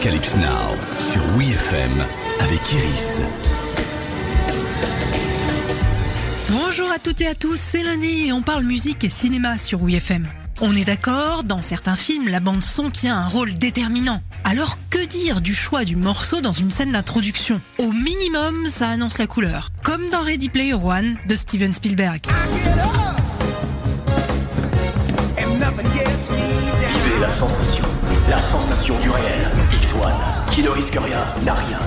Arocalypse Now sur WeFM avec Iris. Bonjour à toutes et à tous, c'est lundi et on parle musique et cinéma sur WeFM. On est d'accord, dans certains films, la bande son tient un rôle déterminant. Alors que dire du choix du morceau dans une scène d'introduction? Au minimum, ça annonce la couleur. Comme dans Ready Player One de Steven Spielberg. Vivez la sensation, la sensation du réel. X1, qui ne risque rien, n'a rien.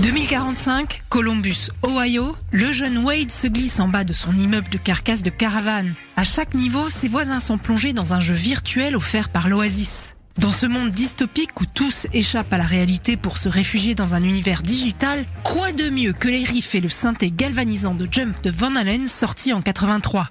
2045, Columbus, Ohio, le jeune Wade se glisse en bas de son immeuble de carcasse de caravane. À chaque niveau, ses voisins sont plongés dans un jeu virtuel offert par l'Oasis. Dans ce monde dystopique où tous échappent à la réalité pour se réfugier dans un univers digital, quoi de mieux que les riffs et le synthé galvanisant de Jump de Van Halen sorti en 83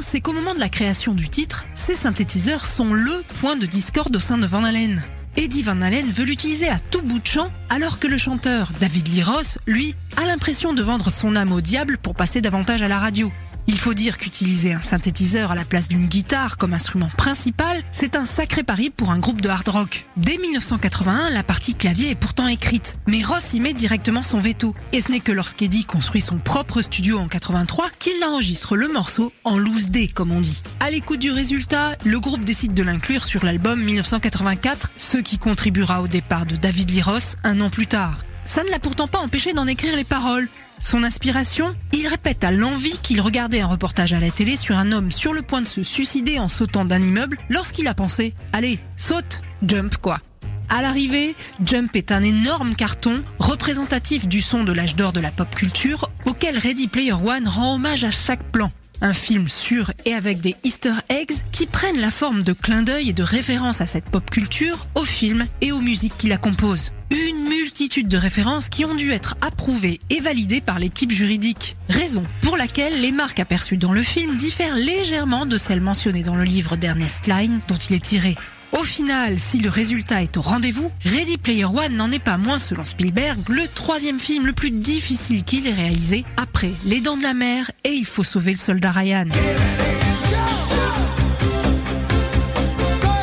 C'est qu'au moment de la création du titre, ces synthétiseurs sont le point de discorde au sein de Van Halen. Eddie Van Halen veut l'utiliser à tout bout de champ, alors que le chanteur David Lee Roth, lui, a l'impression de vendre son âme au diable pour passer davantage à la radio. Il faut dire qu'utiliser un synthétiseur à la place d'une guitare comme instrument principal, c'est un sacré pari pour un groupe de hard rock. Dès 1981, la partie clavier est pourtant écrite, mais Ross y met directement son veto. Et ce n'est que lorsqu'Eddie construit son propre studio en 83 qu'il enregistre le morceau en loose D, comme on dit. À l'écoute du résultat, le groupe décide de l'inclure sur l'album 1984, ce qui contribuera au départ de David Lee Ross un an plus tard. Ça ne l'a pourtant pas empêché d'en écrire les paroles. Son inspiration Il répète à l'envie qu'il regardait un reportage à la télé sur un homme sur le point de se suicider en sautant d'un immeuble lorsqu'il a pensé Allez, saute, jump quoi. À l'arrivée, Jump est un énorme carton représentatif du son de l'âge d'or de la pop culture auquel Ready Player One rend hommage à chaque plan. Un film sûr et avec des easter eggs qui prennent la forme de clins d'œil et de références à cette pop culture, au film et aux musiques qui la composent. Une multitude de références qui ont dû être approuvées et validées par l'équipe juridique. Raison pour laquelle les marques aperçues dans le film diffèrent légèrement de celles mentionnées dans le livre d'Ernest Klein dont il est tiré. Au final, si le résultat est au rendez-vous, Ready Player One n'en est pas moins, selon Spielberg, le troisième film le plus difficile qu'il ait réalisé après Les Dents de la Mer et Il faut sauver le soldat Ryan.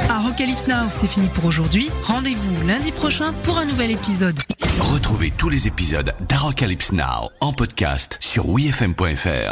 Arocalypse Now, c'est fini pour aujourd'hui. Rendez-vous lundi prochain pour un nouvel épisode. Retrouvez tous les épisodes d'Arocalypse Now en podcast sur WeFM.fr.